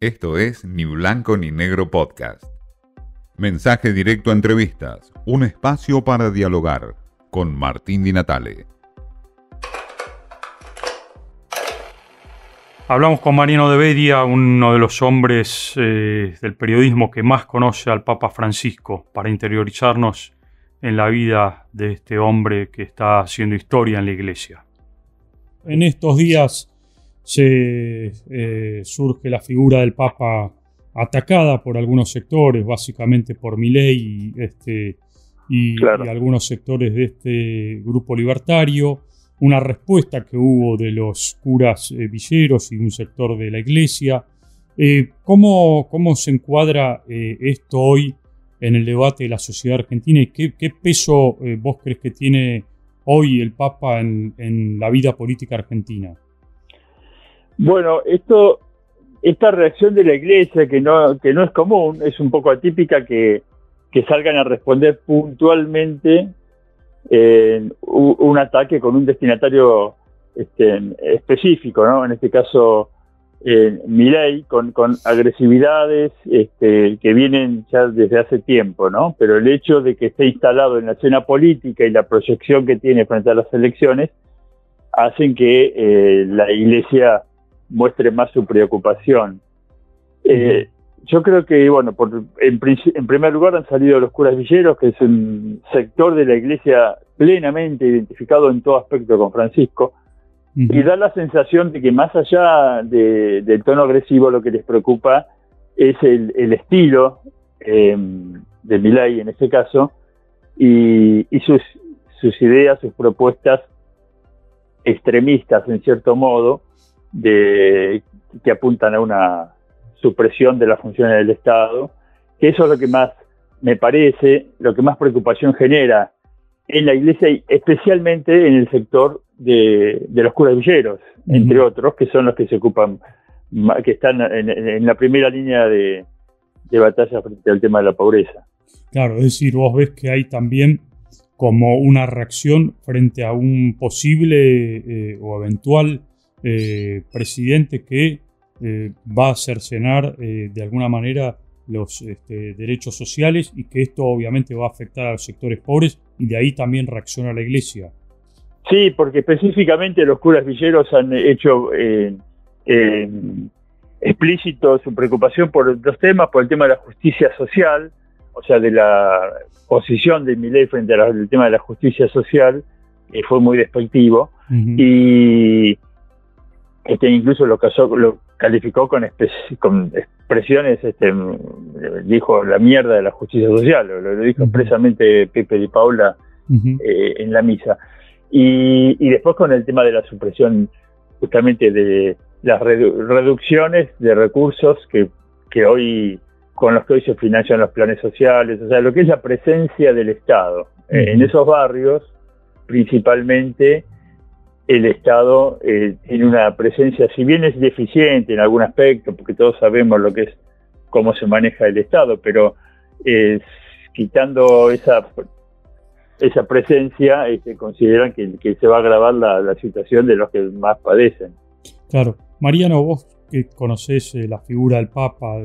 Esto es Ni Blanco ni Negro Podcast. Mensaje directo a entrevistas, un espacio para dialogar con Martín Di Natale. Hablamos con Mariano de Bedia, uno de los hombres eh, del periodismo que más conoce al Papa Francisco, para interiorizarnos en la vida de este hombre que está haciendo historia en la iglesia. En estos días se eh, surge la figura del Papa atacada por algunos sectores, básicamente por Milei este, y, y algunos sectores de este grupo libertario una respuesta que hubo de los curas eh, villeros y un sector de la iglesia. Eh, ¿cómo, ¿cómo, se encuadra esto hoy en el debate de la sociedad argentina y qué, qué peso vos crees que tiene hoy el Papa en, en, la vida política argentina? Bueno, esto, esta reacción de la iglesia que no, que no es común, es un poco atípica que, que salgan a responder puntualmente eh, un ataque con un destinatario este, específico, ¿no? En este caso, eh, Milei, con, con agresividades este, que vienen ya desde hace tiempo, ¿no? Pero el hecho de que esté instalado en la escena política y la proyección que tiene frente a las elecciones hacen que eh, la Iglesia muestre más su preocupación. Eh, yo creo que, bueno, por, en, en, primer lugar han salido los curas villeros, que es un sector de la iglesia plenamente identificado en todo aspecto con Francisco, uh -huh. y da la sensación de que más allá de, del tono agresivo, lo que les preocupa es el, el estilo eh, de Milay en este caso, y, y sus, sus ideas, sus propuestas extremistas, en cierto modo, de, que apuntan a una supresión de las funciones del Estado, que eso es lo que más me parece, lo que más preocupación genera en la iglesia y especialmente en el sector de, de los curas villeros, uh -huh. entre otros, que son los que se ocupan, que están en, en la primera línea de, de, batalla frente al tema de la pobreza. Claro, es decir, vos ves que hay también como una reacción frente a un posible eh, o eventual eh, presidente que eh, va a cercenar eh, de alguna manera los este, derechos sociales y que esto obviamente va a afectar a los sectores pobres y de ahí también reacciona la iglesia. Sí, porque específicamente los curas villeros han hecho explícito su preocupación por dos temas, por el tema de la justicia social, o sea, de la posición de Milei frente al tema de la justicia social, que fue muy despectivo, uh -huh. y este, incluso lo, casó, lo calificó con, con expresiones, este, dijo la mierda de la justicia social, lo, lo dijo expresamente Pepe Di Paula uh -huh. eh, en la misa. Y, y, después con el tema de la supresión justamente de las redu reducciones de recursos que, que hoy con los que hoy se financian los planes sociales, o sea, lo que es la presencia del Estado -huh. en esos barrios, principalmente el Estado eh, tiene una presencia, si bien es deficiente en algún aspecto, porque todos sabemos lo que es cómo se maneja el Estado, pero eh, quitando esa esa presencia, este, consideran que, que, se va a agravar la, la, situación de los que más padecen. Claro. Mariano, vos que conocés eh, la figura del Papa,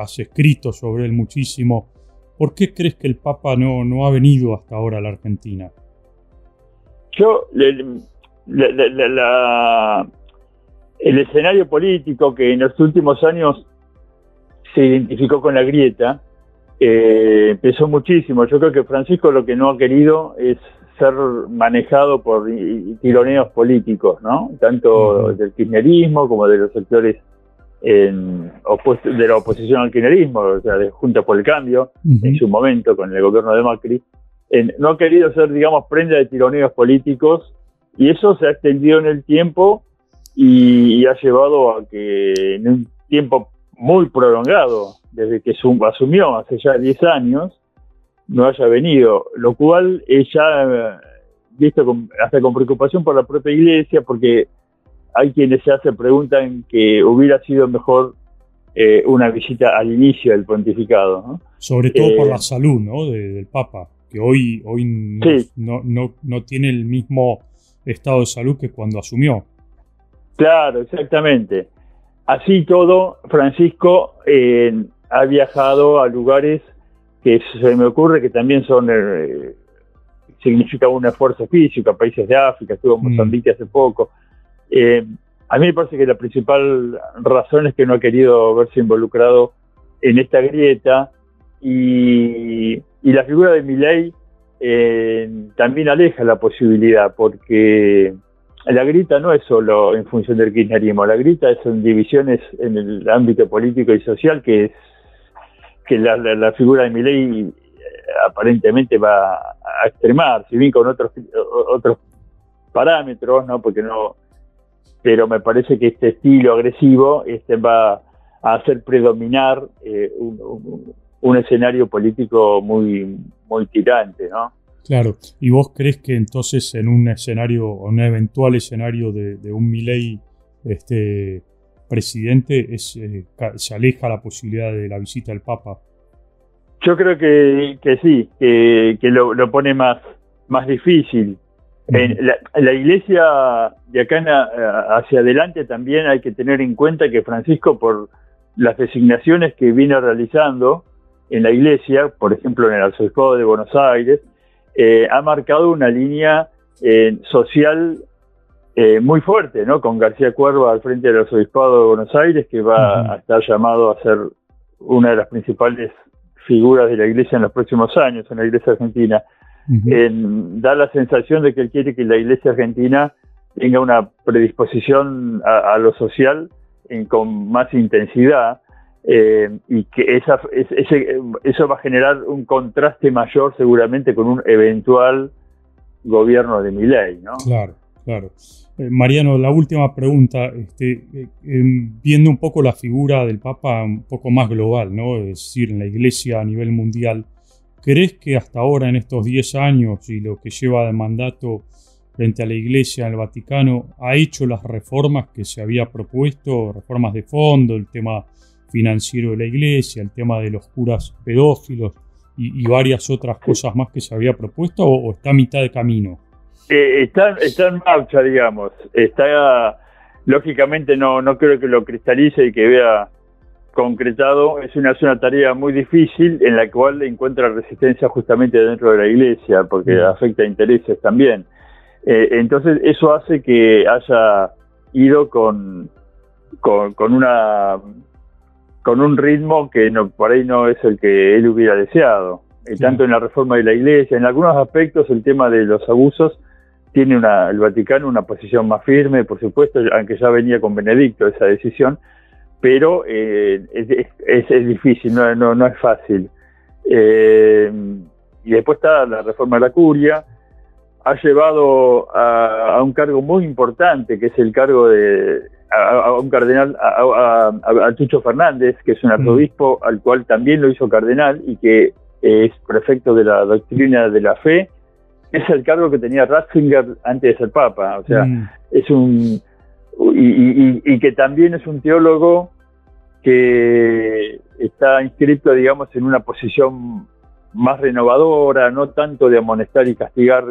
has escrito sobre él muchísimo, ¿por qué crees que el Papa no, no ha venido hasta ahora a la Argentina? Yo, le, la, la, la, el escenario político que en los últimos años se identificó con la grieta eh, empezó muchísimo. Yo creo que Francisco lo que no ha querido es ser manejado por tironeos políticos, ¿no? Tanto del kirchnerismo como de los sectores en, de la oposición al kirchnerismo, o sea, de Junta por el Cambio, uh -huh. en su momento con el gobierno de Macri. En, no ha querido ser, digamos, prenda de tironeos políticos y eso se ha extendido en el tiempo y, y ha llevado a que en un tiempo muy prolongado, desde que asumió hace ya 10 años, no haya venido, lo cual es ya visto con, hasta con preocupación por la propia iglesia, porque hay quienes ya se preguntan que hubiera sido mejor eh, una visita al inicio del pontificado. ¿no? Sobre todo eh, por la salud ¿no? De, del Papa, que hoy, hoy sí. no, no, no tiene el mismo estado de salud que cuando asumió. Claro, exactamente. así todo, Francisco eh, ha viajado a lugares que se me ocurre que también son, eh, significa un esfuerzo físico, países de África, estuvo en mm. Mozambique hace poco. Eh, a mí me parece que la principal razón es que no ha querido verse involucrado en esta grieta y, la figura de Milei eh, también aleja la posibilidad porque la grita no es solo en función del kirchnerismo, la grita son divisiones en el ámbito político y social que es que la, figura de Milei eh, aparentemente va a extremar, si bien con otros otros parámetros, no, porque no, pero me parece que este estilo agresivo este va a hacer predominar eh, un, escenario político muy muy tirante, ¿no? Claro, ¿y vos crees que entonces en un escenario, o un eventual escenario de, un Milei este, presidente, es, eh, se aleja la posibilidad de la visita del Papa? Yo creo que, sí, que, lo, pone más, más difícil. En la, iglesia de acá hacia adelante también hay que tener en cuenta que Francisco, por las designaciones que viene realizando en la iglesia, por ejemplo en el Arzobispado de Buenos Aires, eh, ha marcado una línea eh, social eh, muy fuerte, ¿no? Con García Cuerva al frente del Arzobispado de Buenos Aires, que va a estar llamado a ser una de las principales figuras de la Iglesia en los próximos años, en la Iglesia Argentina. da la sensación de que él quiere que la Iglesia Argentina tenga una predisposición a, lo social con más intensidad eh, y que eso va a generar un contraste mayor seguramente con un eventual gobierno de Milei, ¿no? Claro, claro. Eh, Mariano, la última pregunta, este, eh, em, viendo un poco la figura del Papa un poco más global, ¿no? es decir, en la Iglesia a nivel mundial, ¿crees que hasta ahora, en estos 10 años y lo que lleva de mandato frente a la Iglesia en el Vaticano, ha hecho las reformas que se había propuesto, reformas de fondo, el tema financiero de la iglesia, el tema de los curas pedófilos y, varias otras cosas más que se había propuesto o, está a mitad de camino? Eh, está, está en marcha, digamos. Está, lógicamente no, no creo que lo cristalice y que vea concretado. Es una, una tarea muy difícil en la cual encuentra resistencia justamente dentro de la iglesia, porque mm. afecta intereses también. Eh, entonces eso hace que haya ido con, con, con una con un ritmo que no, por ahí no es el que él hubiera deseado. Eh, tanto en la reforma de la iglesia, en algunos aspectos el tema de los abusos tiene una, el Vaticano una posición más firme, por supuesto, aunque ya venía con Benedicto esa decisión, pero eh, es, es, difícil, no, no, no es fácil. Eh, y después está la reforma de la curia, ha llevado a, a, un cargo muy importante, que es el cargo de a, un cardenal, a, Chucho Fernández, que es un mm. arzobispo al cual también lo hizo cardenal y que es prefecto de la doctrina de la fe, es el cargo que tenía Ratzinger antes de ser papa, o sea, mm. es un... Y, que también es un teólogo que está inscrito, digamos, en una posición más renovadora, no tanto de amonestar y castigar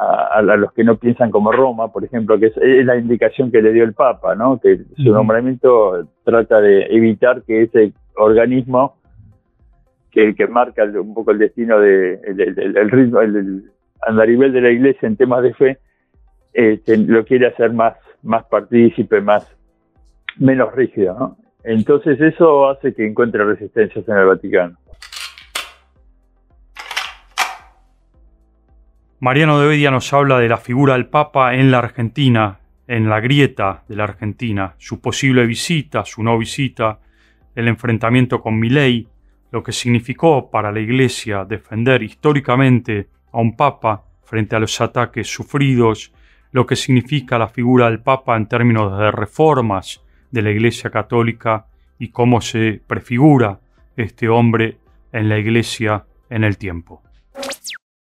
a, los que no piensan como Roma, por ejemplo, que es, la indicación que le dio el Papa, ¿no? que su nombramiento trata de evitar que ese organismo que, que marca un poco el destino de el, ritmo, el, andarivel de la Iglesia en temas de fe, este, lo quiere hacer más más partícipe, más menos rígido, ¿no? Entonces eso hace que encuentre resistencias en el Vaticano. Mariano de Bedia nos habla de la figura del Papa en la Argentina, en la grieta de la Argentina, su posible visita, su no visita, el enfrentamiento con Milei, lo que significó para la Iglesia defender históricamente a un Papa frente a los ataques sufridos, lo que significa la figura del Papa en términos de reformas de la Iglesia Católica y cómo se prefigura este hombre en la Iglesia en el tiempo.